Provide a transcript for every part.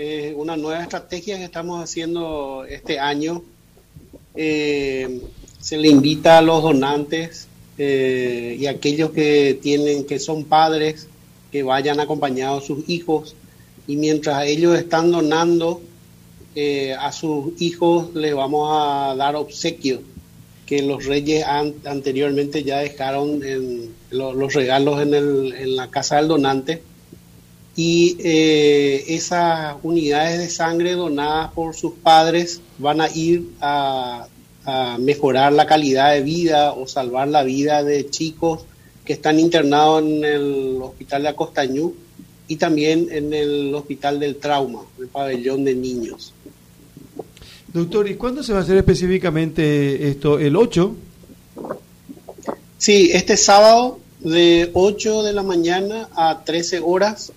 es una nueva estrategia que estamos haciendo este año. Eh, se le invita a los donantes eh, y aquellos que tienen, que son padres, que vayan acompañados a sus hijos y mientras ellos están donando eh, a sus hijos les vamos a dar obsequios que los reyes anteriormente ya dejaron en, los regalos en, el, en, la casa del donante y eh, esas unidades de sangre donadas por sus padres van a ir a, a, mejorar la calidad de vida o salvar la vida de chicos que están internados en el hospital de Acostañú y también en el hospital del trauma, el pabellón de niños. Doctor, ¿y cuándo se va a hacer específicamente esto? ¿El 8? Sí, este sábado de 8 de la mañana a 13 horas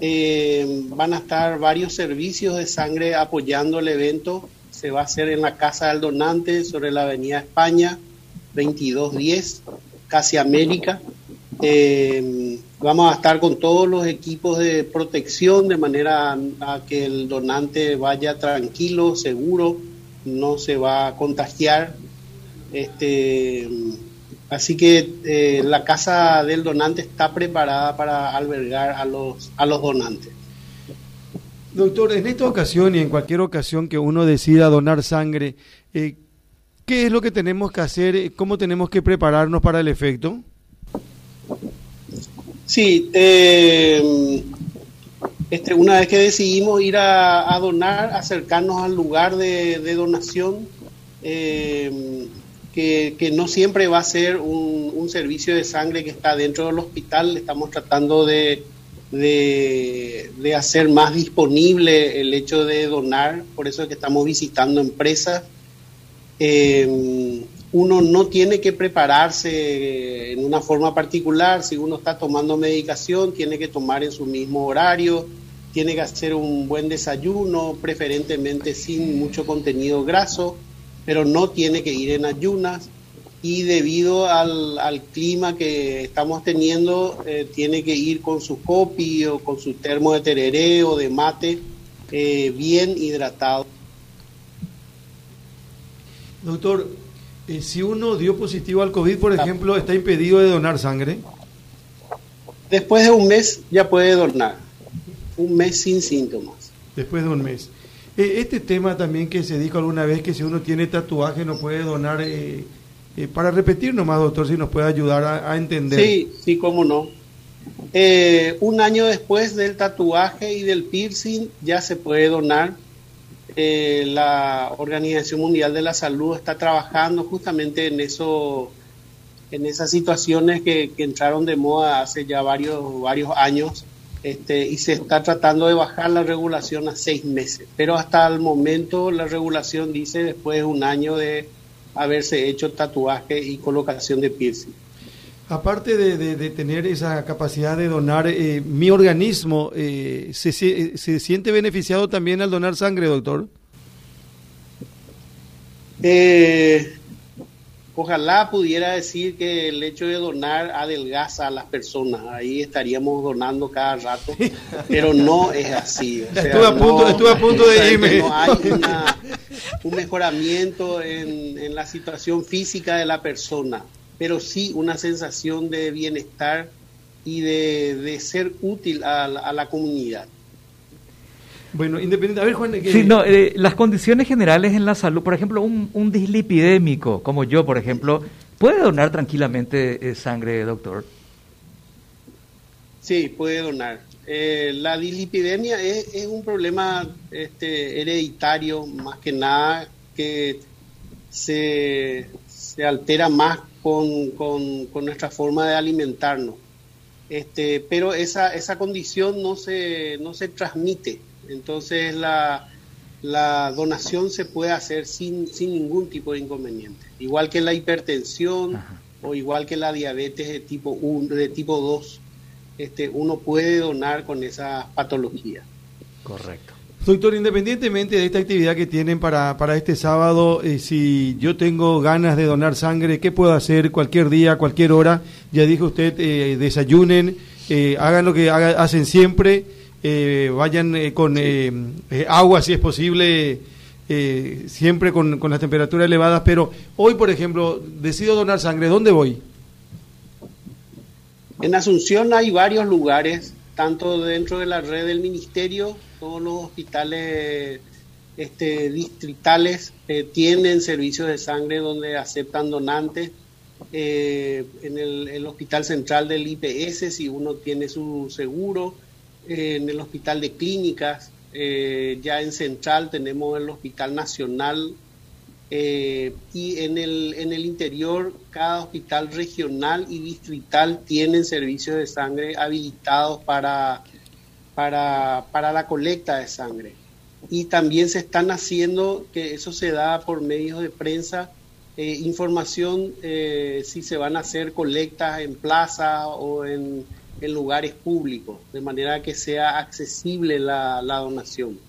eh, van a estar varios servicios de sangre apoyando el evento. Se va a hacer en la Casa del Donante sobre la Avenida España, 2210, casi América. Eh, vamos a estar con todos los equipos de protección de manera a que el donante vaya tranquilo, seguro, no se va a contagiar. Este, así que eh, la casa del donante está preparada para albergar a los, a los donantes. Doctor, en esta ocasión y en cualquier ocasión que uno decida donar sangre, eh, ¿qué es lo que tenemos que hacer? ¿Cómo tenemos que prepararnos para el efecto? Sí, eh, este, una vez que decidimos ir a, donar, acercarnos al lugar de, donación, eh, que, no siempre va a ser un, servicio de sangre que está dentro del hospital, estamos tratando de, de, hacer más disponible el hecho de donar, por eso es que estamos visitando empresas. Eh, uno no tiene que prepararse en una forma particular, si uno está tomando medicación, tiene que tomar en su mismo horario, tiene que hacer un buen desayuno, preferentemente sin mucho contenido graso, pero no tiene que ir en ayunas y debido al, clima que estamos teniendo, eh, tiene que ir con su copi o con su termo de tereré o de mate eh, bien hidratado. Doctor, eh, si uno dio positivo al COVID, por ejemplo, ¿está impedido de donar sangre? Después de un mes ya puede donar. Un mes sin síntomas. Después de un mes. Eh, este tema también que se dijo alguna vez que si uno tiene tatuaje no puede donar. Eh, para repetir nomás, doctor, si nos puede ayudar a, entender. Sí, sí, cómo no. un año después del tatuaje y del piercing ya se puede donar eh, la Organización Mundial de la Salud está trabajando justamente en eso, en esas situaciones que, entraron de moda hace ya varios, varios años, este, y se está tratando de bajar la regulación a seis meses. Pero hasta el momento la regulación dice después de un año de haberse hecho tatuaje y colocación de piercing. Aparte de, tener esa capacidad de donar, eh, mi organismo eh, se, se, siente beneficiado también al donar sangre, doctor? Eh, ojalá pudiera decir que el hecho de donar adelgaza a las personas. Ahí estaríamos donando cada rato, pero no es así. estuve, a punto, estuve a punto de irme. No hay un mejoramiento en, en la situación física de la persona pero sí una sensación de bienestar y de, ser útil a la, comunidad. Bueno, independiente, a ver Juan... Sí, no, eh, las condiciones generales en la salud, por ejemplo, un, un dislipidémico como yo, por ejemplo, ¿puede donar tranquilamente eh, sangre, doctor? Sí, puede donar. Eh, la dislipidemia es, es, un problema este, hereditario, más que nada, que se, se altera más con, con, nuestra forma de alimentarnos. Este, pero esa, esa condición no se, no se transmite. Entonces la, la donación se puede hacer sin, sin ningún tipo de inconveniente. Igual que la hipertensión o igual que la diabetes de tipo 1, de tipo 2, este, uno puede donar con esa patología. Correcto. Doctor, independientemente de esta actividad que tienen para, para este sábado, eh, si yo tengo ganas de donar sangre, ¿qué puedo hacer cualquier día, cualquier hora? Ya dijo usted, eh, desayunen, eh, hagan lo que hacen siempre eh, vayan eh, con agua si es posible, siempre con, con las temperaturas elevadas, pero hoy, por ejemplo, decido donar sangre, ¿dónde voy? En Asunción hay varios lugares, tanto dentro de la red del ministerio, todos los hospitales este, distritales eh, tienen servicios de sangre donde aceptan donantes. Eh, en el, hospital central del IPS, si uno tiene su seguro, eh, en el hospital de clínicas, ya en central tenemos el hospital nacional y en el, en el interior cada hospital regional y distrital tienen servicios de sangre habilitados para, para, para la colecta de sangre. Y también se están haciendo, que eso se da por medios de prensa, eh, información eh, si se van a hacer colectas en plaza o en, en lugares públicos, de manera que sea accesible la, la donación.